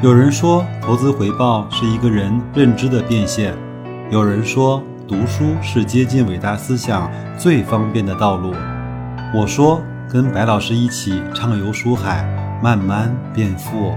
有人说，投资回报是一个人认知的变现；有人说，读书是接近伟大思想最方便的道路。我说，跟白老师一起畅游书海，慢慢变富。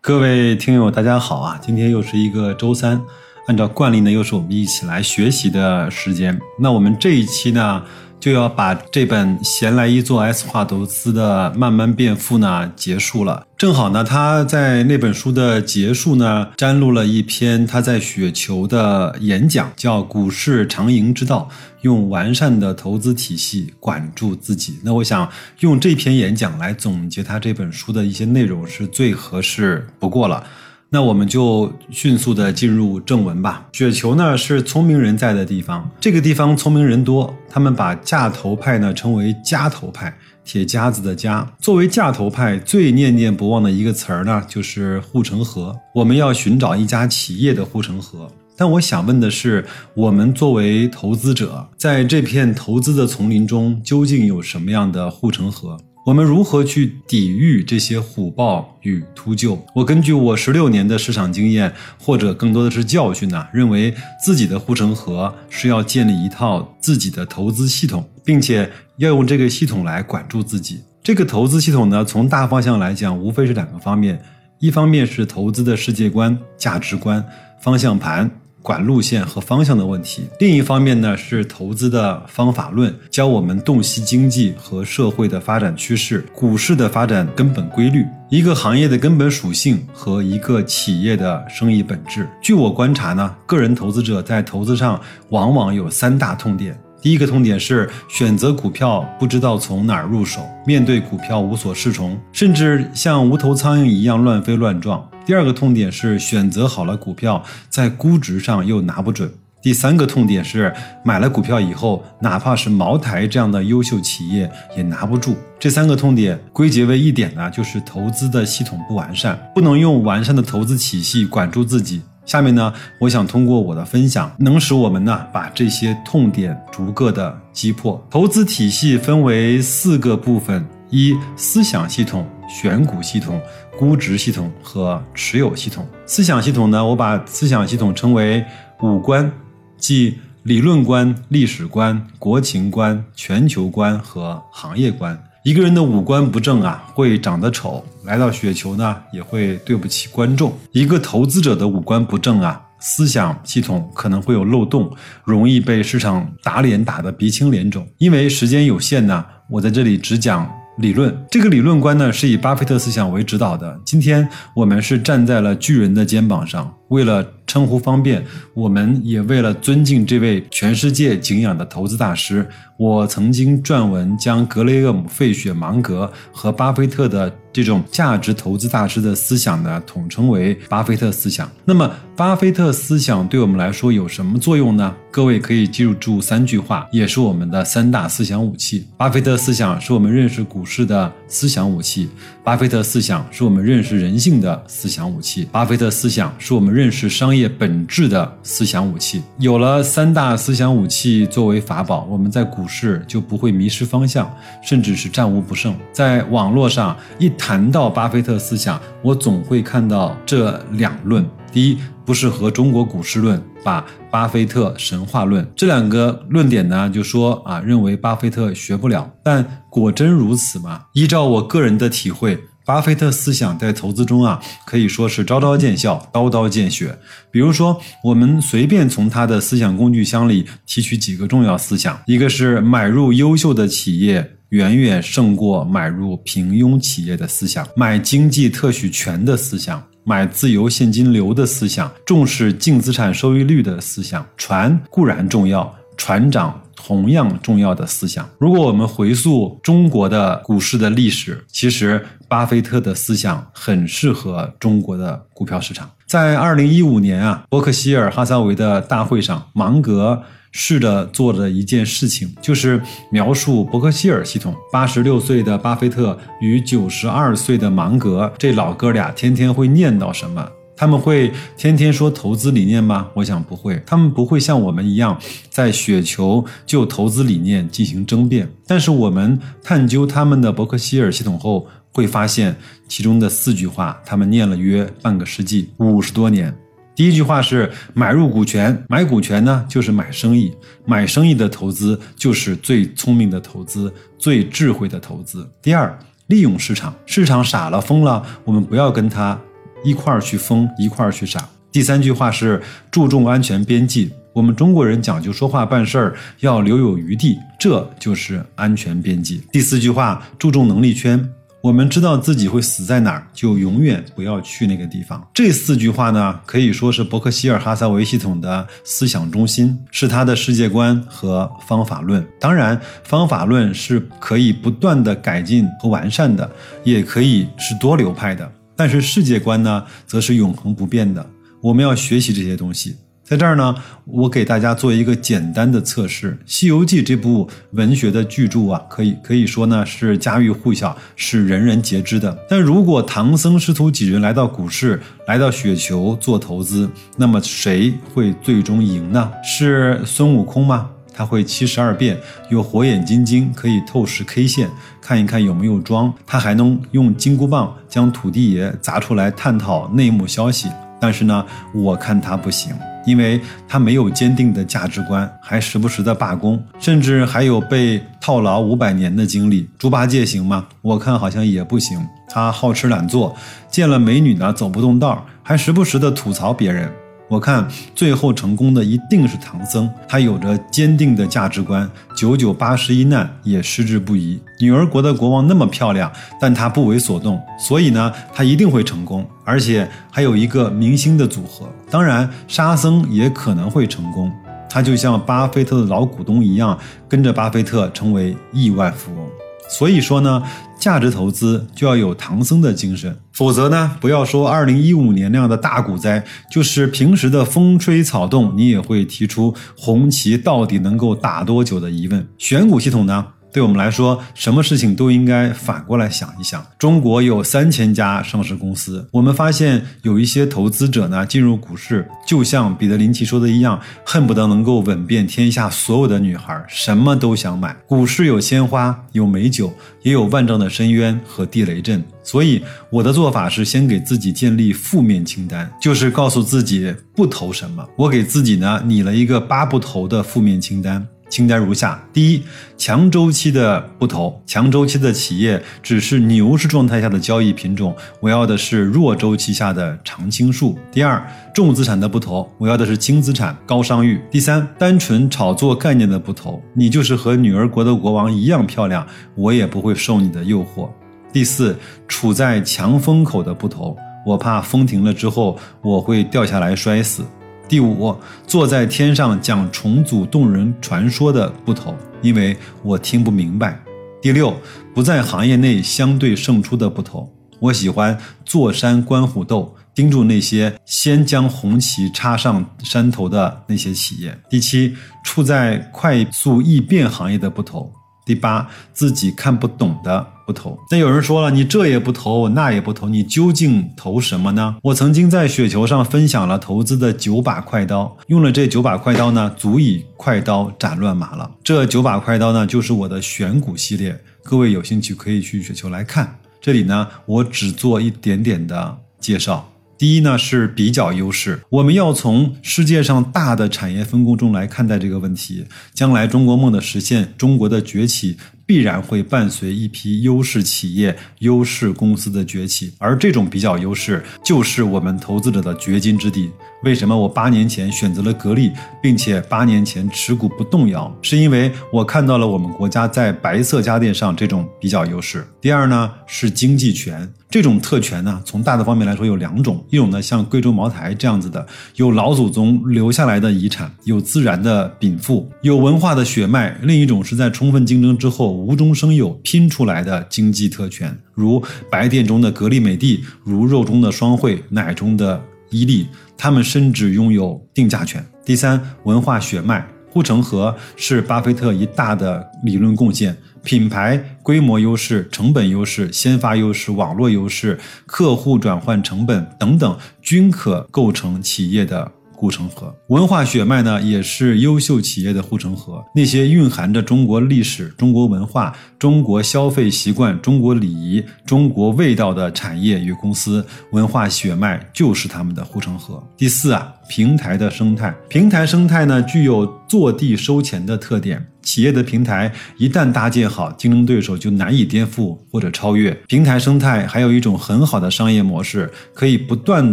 各位听友，大家好啊！今天又是一个周三，按照惯例呢，又是我们一起来学习的时间。那我们这一期呢？就要把这本闲来一做 S 化投资的慢慢变富呢结束了。正好呢，他在那本书的结束呢，摘录了一篇他在雪球的演讲，叫《股市长赢之道》，用完善的投资体系管住自己。那我想用这篇演讲来总结他这本书的一些内容是最合适不过了。那我们就迅速的进入正文吧。雪球呢是聪明人在的地方，这个地方聪明人多，他们把架头派呢称为夹头派，铁夹子的夹。作为架头派，最念念不忘的一个词儿呢就是护城河。我们要寻找一家企业的护城河。但我想问的是，我们作为投资者，在这片投资的丛林中，究竟有什么样的护城河？我们如何去抵御这些虎豹与秃鹫？我根据我十六年的市场经验，或者更多的是教训呢，认为自己的护城河是要建立一套自己的投资系统，并且要用这个系统来管住自己。这个投资系统呢，从大方向来讲，无非是两个方面：一方面是投资的世界观、价值观、方向盘。管路线和方向的问题。另一方面呢，是投资的方法论，教我们洞悉经济和社会的发展趋势、股市的发展根本规律、一个行业的根本属性和一个企业的生意本质。据我观察呢，个人投资者在投资上往往有三大痛点。第一个痛点是选择股票不知道从哪儿入手，面对股票无所适从，甚至像无头苍蝇一样乱飞乱撞。第二个痛点是选择好了股票，在估值上又拿不准。第三个痛点是买了股票以后，哪怕是茅台这样的优秀企业也拿不住。这三个痛点归结为一点呢，就是投资的系统不完善，不能用完善的投资体系管住自己。下面呢，我想通过我的分享，能使我们呢把这些痛点逐个的击破。投资体系分为四个部分：一、思想系统、选股系统、估值系统和持有系统。思想系统呢，我把思想系统称为五观，即理论观、历史观、国情观、全球观和行业观。一个人的五官不正啊，会长得丑；来到雪球呢，也会对不起观众。一个投资者的五官不正啊，思想系统可能会有漏洞，容易被市场打脸打得鼻青脸肿。因为时间有限呢，我在这里只讲理论。这个理论观呢，是以巴菲特思想为指导的。今天我们是站在了巨人的肩膀上，为了。称呼方便，我们也为了尊敬这位全世界敬仰的投资大师，我曾经撰文将格雷厄姆、费雪、芒格和巴菲特的这种价值投资大师的思想呢，统称为巴菲特思想。那么，巴菲特思想对我们来说有什么作用呢？各位可以记住三句话，也是我们的三大思想武器。巴菲特思想是我们认识股市的思想武器，巴菲特思想是我们认识人性的思想武器，巴菲特思想是我们认识商业。本质的思想武器，有了三大思想武器作为法宝，我们在股市就不会迷失方向，甚至是战无不胜。在网络上一谈到巴菲特思想，我总会看到这两论：第一，不是和中国股市论，把巴菲特神话论。这两个论点呢，就说啊，认为巴菲特学不了，但果真如此吗？依照我个人的体会。巴菲特思想在投资中啊，可以说是招招见效，刀刀见血。比如说，我们随便从他的思想工具箱里提取几个重要思想：一个是买入优秀的企业远远胜过买入平庸企业的思想，买经济特许权的思想，买自由现金流的思想，重视净资产收益率的思想。船固然重要，船长。同样重要的思想。如果我们回溯中国的股市的历史，其实巴菲特的思想很适合中国的股票市场。在二零一五年啊，伯克希尔哈撒韦的大会上，芒格试着做的一件事情，就是描述伯克希尔系统。八十六岁的巴菲特与九十二岁的芒格这老哥俩天天会念叨什么？他们会天天说投资理念吗？我想不会，他们不会像我们一样在雪球就投资理念进行争辩。但是我们探究他们的伯克希尔系统后，会发现其中的四句话，他们念了约半个世纪，五十多年。第一句话是买入股权，买股权呢就是买生意，买生意的投资就是最聪明的投资，最智慧的投资。第二，利用市场，市场傻了疯了，我们不要跟他。一块儿去疯，一块儿去傻。第三句话是注重安全边际。我们中国人讲究说话办事儿要留有余地，这就是安全边际。第四句话注重能力圈。我们知道自己会死在哪儿，就永远不要去那个地方。这四句话呢，可以说是伯克希尔哈撒韦系统的思想中心，是他的世界观和方法论。当然，方法论是可以不断的改进和完善的，也可以是多流派的。但是世界观呢，则是永恒不变的。我们要学习这些东西。在这儿呢，我给大家做一个简单的测试。《西游记》这部文学的巨著啊，可以可以说呢是家喻户晓，是人人皆知的。但如果唐僧师徒几人来到股市，来到雪球做投资，那么谁会最终赢呢？是孙悟空吗？他会七十二变，有火眼金睛，可以透视 K 线，看一看有没有装。他还能用金箍棒将土地爷砸出来，探讨内幕消息。但是呢，我看他不行，因为他没有坚定的价值观，还时不时的罢工，甚至还有被套牢五百年的经历。猪八戒行吗？我看好像也不行。他好吃懒做，见了美女呢走不动道，还时不时的吐槽别人。我看最后成功的一定是唐僧，他有着坚定的价值观，九九八十一难也矢志不移。女儿国的国王那么漂亮，但他不为所动，所以呢，他一定会成功，而且还有一个明星的组合。当然，沙僧也可能会成功，他就像巴菲特的老股东一样，跟着巴菲特成为亿万富翁。所以说呢，价值投资就要有唐僧的精神，否则呢，不要说二零一五年那样的大股灾，就是平时的风吹草动，你也会提出红旗到底能够打多久的疑问。选股系统呢？对我们来说，什么事情都应该反过来想一想。中国有三千家上市公司，我们发现有一些投资者呢进入股市，就像彼得林奇说的一样，恨不得能够吻遍天下所有的女孩，什么都想买。股市有鲜花，有美酒，也有万丈的深渊和地雷阵。所以我的做法是先给自己建立负面清单，就是告诉自己不投什么。我给自己呢拟了一个八不投的负面清单。清单如下：第一，强周期的不投，强周期的企业只是牛市状态下的交易品种，我要的是弱周期下的常青树。第二，重资产的不投，我要的是轻资产、高商誉。第三，单纯炒作概念的不投，你就是和女儿国的国王一样漂亮，我也不会受你的诱惑。第四，处在强风口的不投，我怕风停了之后我会掉下来摔死。第五，坐在天上讲重组动人传说的不投，因为我听不明白。第六，不在行业内相对胜出的不投，我喜欢坐山观虎斗，盯住那些先将红旗插上山头的那些企业。第七，处在快速易变行业的不投。第八，自己看不懂的不投。那有人说了，你这也不投，那也不投，你究竟投什么呢？我曾经在雪球上分享了投资的九把快刀，用了这九把快刀呢，足以快刀斩乱麻了。这九把快刀呢，就是我的选股系列，各位有兴趣可以去雪球来看。这里呢，我只做一点点的介绍。第一呢是比较优势，我们要从世界上大的产业分工中来看待这个问题。将来中国梦的实现，中国的崛起必然会伴随一批优势企业、优势公司的崛起，而这种比较优势就是我们投资者的掘金之地。为什么我八年前选择了格力，并且八年前持股不动摇？是因为我看到了我们国家在白色家电上这种比较优势。第二呢是经济权。这种特权呢，从大的方面来说有两种，一种呢像贵州茅台这样子的，有老祖宗留下来的遗产，有自然的禀赋，有文化的血脉；另一种是在充分竞争之后无中生有拼出来的经济特权，如白电中的格力、美的，如肉中的双汇，奶中的伊利，他们甚至拥有定价权。第三，文化血脉。护城河是巴菲特一大的理论贡献。品牌规模优势、成本优势、先发优势、网络优势、客户转换成本等等，均可构成企业的。护城河文化血脉呢，也是优秀企业的护城河。那些蕴含着中国历史、中国文化、中国消费习惯、中国礼仪、中国味道的产业与公司，文化血脉就是他们的护城河。第四啊，平台的生态，平台生态呢，具有坐地收钱的特点。企业的平台一旦搭建好，竞争对手就难以颠覆或者超越。平台生态还有一种很好的商业模式，可以不断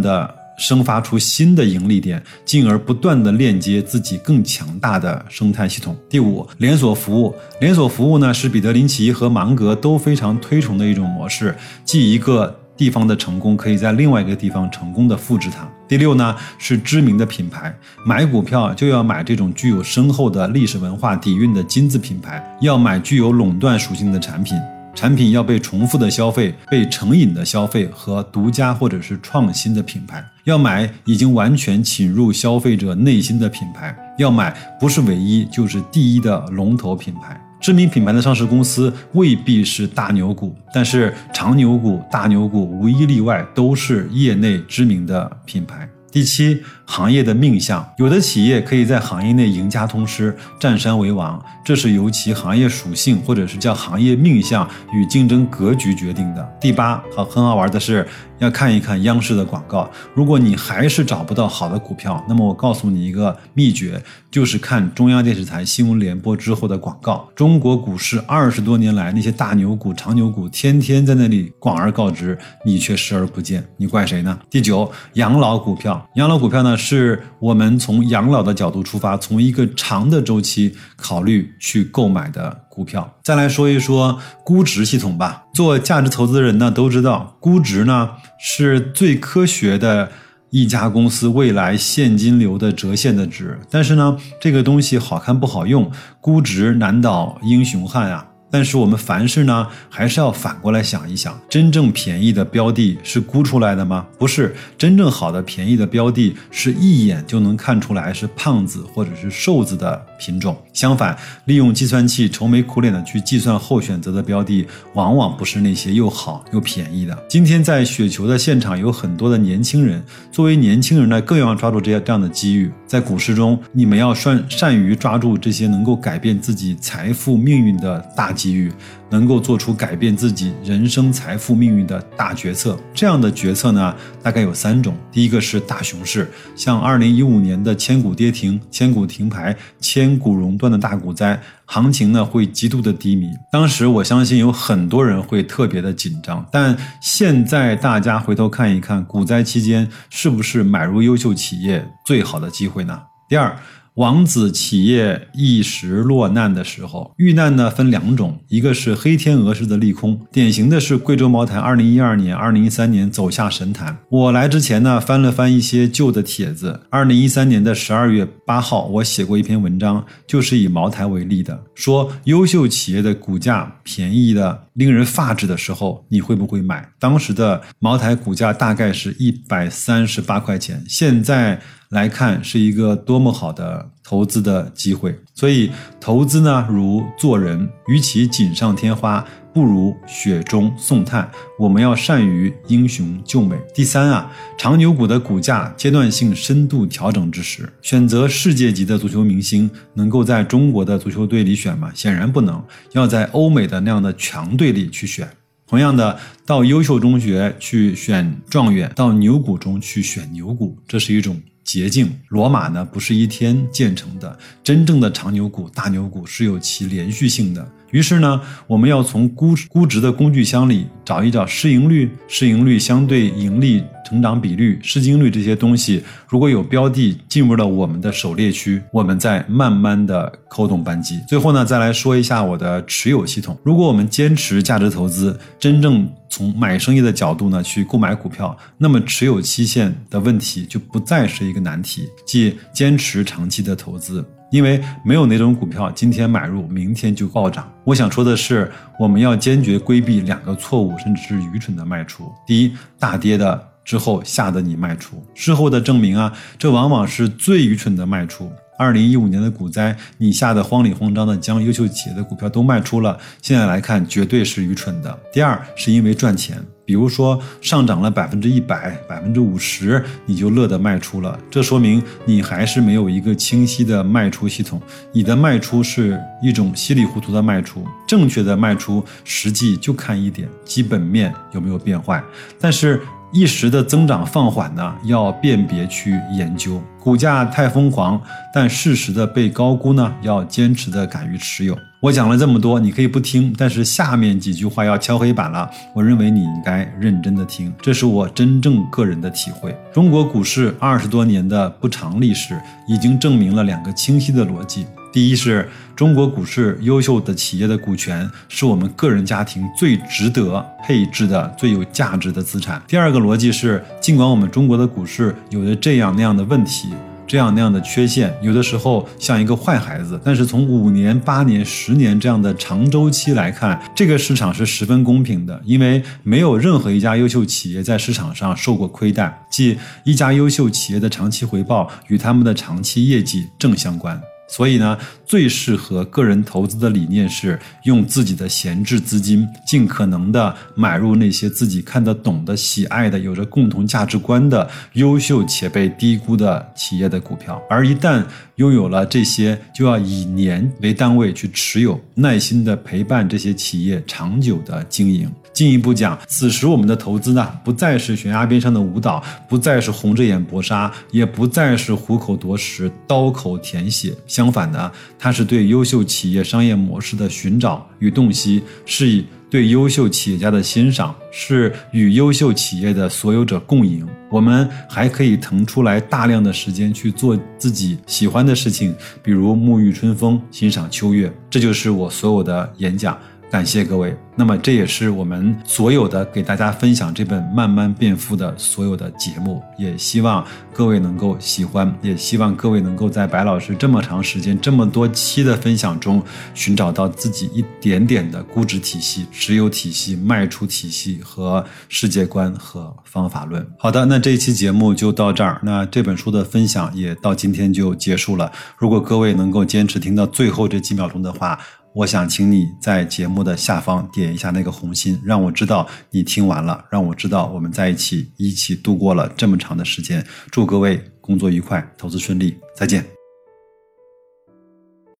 的。生发出新的盈利点，进而不断的链接自己更强大的生态系统。第五，连锁服务，连锁服务呢是彼得林奇和芒格都非常推崇的一种模式，即一个地方的成功可以在另外一个地方成功的复制它。第六呢是知名的品牌，买股票就要买这种具有深厚的历史文化底蕴的金字品牌，要买具有垄断属性的产品。产品要被重复的消费、被成瘾的消费和独家或者是创新的品牌，要买已经完全侵入消费者内心的品牌，要买不是唯一就是第一的龙头品牌。知名品牌的上市公司未必是大牛股，但是长牛股、大牛股无一例外都是业内知名的品牌。第七，行业的命相，有的企业可以在行业内赢家通吃，占山为王，这是由其行业属性或者是叫行业命相与竞争格局决定的。第八，好，很好玩的是。要看一看央视的广告。如果你还是找不到好的股票，那么我告诉你一个秘诀，就是看中央电视台新闻联播之后的广告。中国股市二十多年来，那些大牛股、长牛股天天在那里广而告之，你却视而不见，你怪谁呢？第九，养老股票。养老股票呢，是我们从养老的角度出发，从一个长的周期考虑去购买的。股票，再来说一说估值系统吧。做价值投资的人呢，都知道估值呢是最科学的一家公司未来现金流的折现的值。但是呢，这个东西好看不好用，估值难倒英雄汉啊。但是我们凡事呢，还是要反过来想一想：真正便宜的标的是估出来的吗？不是，真正好的便宜的标的，是一眼就能看出来是胖子或者是瘦子的品种。相反，利用计算器愁眉苦脸的去计算后选择的标的，往往不是那些又好又便宜的。今天在雪球的现场有很多的年轻人，作为年轻人呢，更要抓住这些这样的机遇。在股市中，你们要善善于抓住这些能够改变自己财富命运的大。机遇能够做出改变自己人生财富命运的大决策，这样的决策呢，大概有三种。第一个是大熊市，像二零一五年的千股跌停、千股停牌、千股熔断的大股灾，行情呢会极度的低迷。当时我相信有很多人会特别的紧张，但现在大家回头看一看，股灾期间是不是买入优秀企业最好的机会呢？第二。王子企业一时落难的时候，遇难呢分两种，一个是黑天鹅式的利空，典型的是贵州茅台二零一二年、二零一三年走下神坛。我来之前呢，翻了翻一些旧的帖子，二零一三年的十二月八号，我写过一篇文章，就是以茅台为例的，说优秀企业的股价便宜的令人发指的时候，你会不会买？当时的茅台股价大概是一百三十八块钱，现在。来看是一个多么好的投资的机会，所以投资呢，如做人，与其锦上添花，不如雪中送炭。我们要善于英雄救美。第三啊，长牛股的股价阶段性深度调整之时，选择世界级的足球明星，能够在中国的足球队里选吗？显然不能，要在欧美的那样的强队里去选。同样的，到优秀中学去选状元，到牛股中去选牛股，这是一种。捷径，罗马呢不是一天建成的，真正的长牛股、大牛股是有其连续性的。于是呢，我们要从估估值的工具箱里找一找市盈率、市盈率相对盈利成长比率、市净率这些东西。如果有标的进入了我们的狩猎区，我们再慢慢的扣动扳机。最后呢，再来说一下我的持有系统。如果我们坚持价值投资，真正从买生意的角度呢去购买股票，那么持有期限的问题就不再是一个难题，即坚持长期的投资。因为没有哪种股票今天买入，明天就暴涨。我想说的是，我们要坚决规避两个错误，甚至是愚蠢的卖出。第一，大跌的之后吓得你卖出，事后的证明啊，这往往是最愚蠢的卖出。二零一五年的股灾，你吓得慌里慌张的将优秀企业的股票都卖出了，现在来看绝对是愚蠢的。第二，是因为赚钱。比如说上涨了百分之一百、百分之五十，你就乐得卖出了，这说明你还是没有一个清晰的卖出系统。你的卖出是一种稀里糊涂的卖出，正确的卖出实际就看一点基本面有没有变坏。但是。一时的增长放缓呢，要辨别去研究；股价太疯狂，但适时的被高估呢，要坚持的敢于持有。我讲了这么多，你可以不听，但是下面几句话要敲黑板了。我认为你应该认真的听，这是我真正个人的体会。中国股市二十多年的不长历史，已经证明了两个清晰的逻辑。第一是中国股市优秀的企业的股权是我们个人家庭最值得配置的、最有价值的资产。第二个逻辑是，尽管我们中国的股市有着这样那样的问题、这样那样的缺陷，有的时候像一个坏孩子，但是从五年、八年、十年这样的长周期来看，这个市场是十分公平的，因为没有任何一家优秀企业在市场上受过亏待，即一家优秀企业的长期回报与他们的长期业绩正相关。所以呢，最适合个人投资的理念是用自己的闲置资金，尽可能的买入那些自己看得懂的、喜爱的、有着共同价值观的优秀且被低估的企业的股票。而一旦拥有了这些，就要以年为单位去持有，耐心的陪伴这些企业长久的经营。进一步讲，此时我们的投资呢，不再是悬崖边上的舞蹈，不再是红着眼搏杀，也不再是虎口夺食、刀口舔血。相反的，它是对优秀企业商业模式的寻找与洞悉，是以对优秀企业家的欣赏，是与优秀企业的所有者共赢。我们还可以腾出来大量的时间去做自己喜欢的事情，比如沐浴春风、欣赏秋月。这就是我所有的演讲。感谢各位。那么这也是我们所有的给大家分享这本《慢慢变富》的所有的节目，也希望各位能够喜欢，也希望各位能够在白老师这么长时间、这么多期的分享中，寻找到自己一点点的估值体系、持有体系、卖出体系和世界观和方法论。好的，那这一期节目就到这儿，那这本书的分享也到今天就结束了。如果各位能够坚持听到最后这几秒钟的话，我想请你在节目的下方点一下那个红心，让我知道你听完了，让我知道我们在一起一起度过了这么长的时间。祝各位工作愉快，投资顺利，再见。